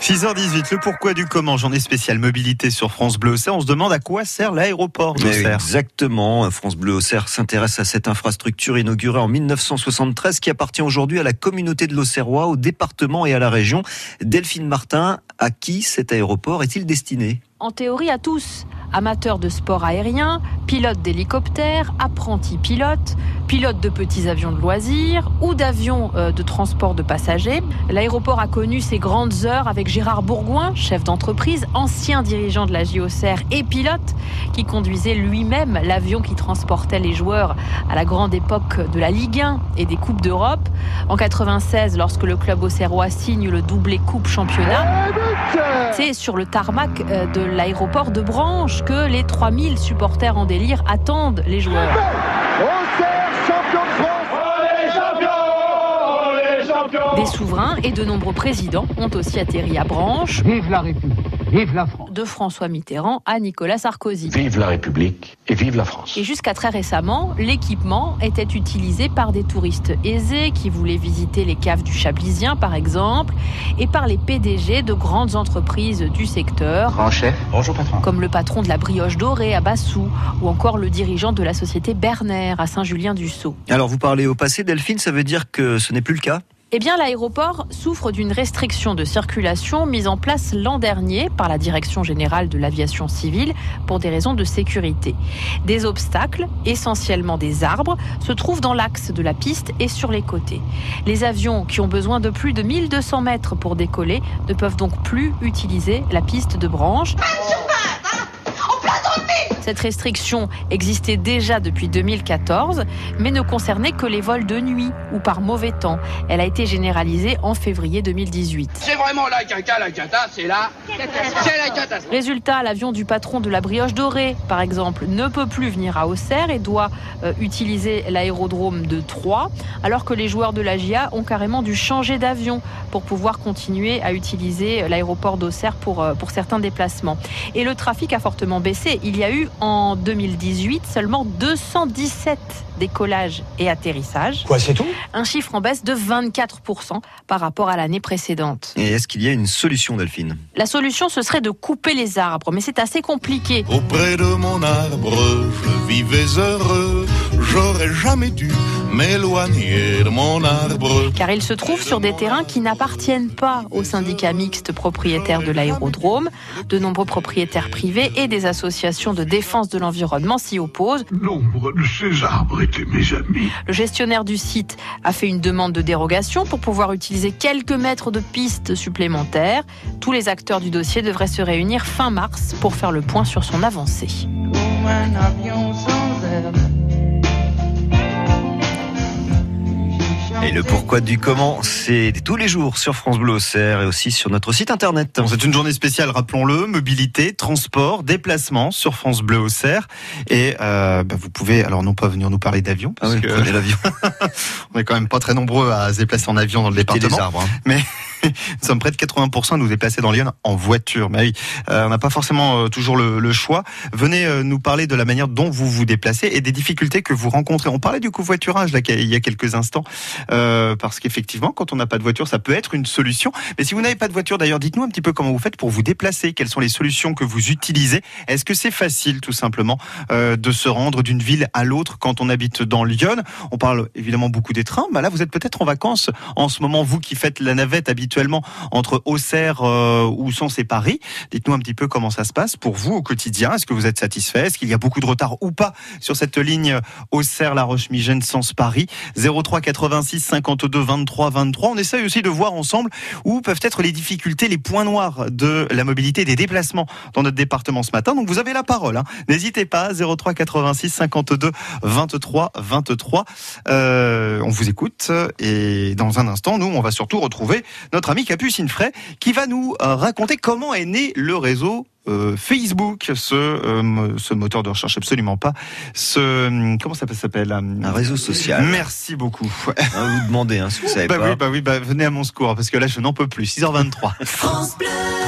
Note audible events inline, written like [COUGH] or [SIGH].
6h18, le pourquoi du comment, journée spéciale mobilité sur France Bleu Auxerre. On se demande à quoi sert l'aéroport d'Auxerre. Exactement. France Bleu Auxerre s'intéresse à cette infrastructure inaugurée en 1973 qui appartient aujourd'hui à la communauté de l'Auxerrois, au département et à la région. Delphine Martin, à qui cet aéroport est-il destiné? En théorie à tous amateurs de sport aérien, pilotes d'hélicoptères, apprentis pilotes, pilotes de petits avions de loisirs ou d'avions euh, de transport de passagers. L'aéroport a connu ses grandes heures avec Gérard Bourgoin, chef d'entreprise, ancien dirigeant de la JOCR et pilote, qui conduisait lui-même l'avion qui transportait les joueurs à la grande époque de la Ligue 1 et des Coupes d'Europe. En 96, lorsque le club auxerrois signe le doublé Coupe Championnat, c'est sur le tarmac euh, de l'aéroport de Branche que les 3000 supporters en délire attendent les joueurs. Des souverains et de nombreux présidents ont aussi atterri à Branche. Vive la République, vive la France. De François Mitterrand à Nicolas Sarkozy. Vive la République et vive la France. Et jusqu'à très récemment, l'équipement était utilisé par des touristes aisés qui voulaient visiter les caves du Chablisien, par exemple, et par les PDG de grandes entreprises du secteur. Grand chef, bonjour patron. Comme le patron de la brioche dorée à Bassou, ou encore le dirigeant de la société Berner à Saint-Julien-du-Sault. Alors vous parlez au passé, Delphine, ça veut dire que ce n'est plus le cas? Eh bien, l'aéroport souffre d'une restriction de circulation mise en place l'an dernier par la Direction générale de l'aviation civile pour des raisons de sécurité. Des obstacles, essentiellement des arbres, se trouvent dans l'axe de la piste et sur les côtés. Les avions qui ont besoin de plus de 1200 mètres pour décoller ne peuvent donc plus utiliser la piste de branche. Cette restriction existait déjà depuis 2014, mais ne concernait que les vols de nuit ou par mauvais temps. Elle a été généralisée en février 2018. C'est vraiment la caca, la cata, c'est là. C'est la cata. Résultat, l'avion du patron de la brioche dorée, par exemple, ne peut plus venir à Auxerre et doit euh, utiliser l'aérodrome de Troyes, alors que les joueurs de la GIA ont carrément dû changer d'avion pour pouvoir continuer à utiliser l'aéroport d'Auxerre pour, euh, pour certains déplacements. Et le trafic a fortement baissé. Il y a eu en 2018 seulement 217 décollages et atterrissages. Quoi, c'est tout? Un chiffre en baisse de 24% par rapport à l'année précédente. Et est-ce qu'il y a une solution, Delphine? La solution, ce serait de couper les arbres, mais c'est assez compliqué. Auprès de mon arbre, je vivais heureux. J'aurais jamais dû m'éloigner de mon arbre. Car il se trouve sur des terrains qui n'appartiennent pas au syndicat mixte propriétaire de l'aérodrome. De nombreux propriétaires privés et des associations de défense de l'environnement s'y opposent. Nombre de ces arbres étaient mes amis. Le gestionnaire du site a fait une demande de dérogation pour pouvoir utiliser quelques mètres de pistes supplémentaires. Tous les acteurs du dossier devraient se réunir fin mars pour faire le point sur son avancée. Et le pourquoi du comment, c'est tous les jours sur France Bleu Auxerre et aussi sur notre site internet. C'est une journée spéciale, rappelons-le, mobilité, transport, déplacement sur France Bleu Auxerre. Et euh, bah, vous pouvez, alors non pas venir nous parler d'avion, Ah oui, que l'avion. [LAUGHS] on est quand même pas très nombreux à se déplacer en avion dans le département. des arbres. hein. Mais nous sommes près de 80% à nous déplacer dans Lyon en voiture. Mais oui, euh, on n'a pas forcément euh, toujours le, choix. Venez euh, nous parler de la manière dont vous vous déplacez et des difficultés que vous rencontrez. On parlait du covoiturage là il y a quelques instants, parce qu'effectivement, quand on n'a pas de voiture, ça peut être une solution. Mais si vous n'avez pas de voiture, d'ailleurs, dites-nous un petit peu comment vous faites pour vous déplacer. Quelles sont les solutions que vous utilisez? Est-ce que c'est facile, tout simplement, de se rendre d'une ville à l'autre quand on habite dans Lyon On parle évidemment beaucoup des trains. Bah là, vous êtes peut-être en vacances en ce moment, vous qui faites la navette entre Auxerre ou Sens et Paris. Dites-nous un petit peu comment ça se passe pour vous au quotidien. Est-ce que vous êtes satisfait? Est-ce qu'il y a beaucoup de retard ou pas sur cette ligne Auxerre, La Roche-Migène, Sens Paris 03 86 52 23 23. On essaye aussi de voir ensemble où peuvent être les difficultés, les points noirs de la mobilité des déplacements dans notre département ce matin. Donc vous avez la parole. hein. N'hésitez pas 03 86 52 23 23. Euh, on vous écoute et dans un instant, nous, on va surtout retrouver notre ami Capucine Fray qui va nous euh, raconter comment est né le réseau euh, Facebook, ce, euh, ce moteur de recherche absolument pas, ce comment ça s'appelle Un réseau social. Merci beaucoup. Hein, vous demandez hein, si vous savez Bah pas. oui, bah oui, bah venez à mon secours parce que là je n'en peux plus. 6h23.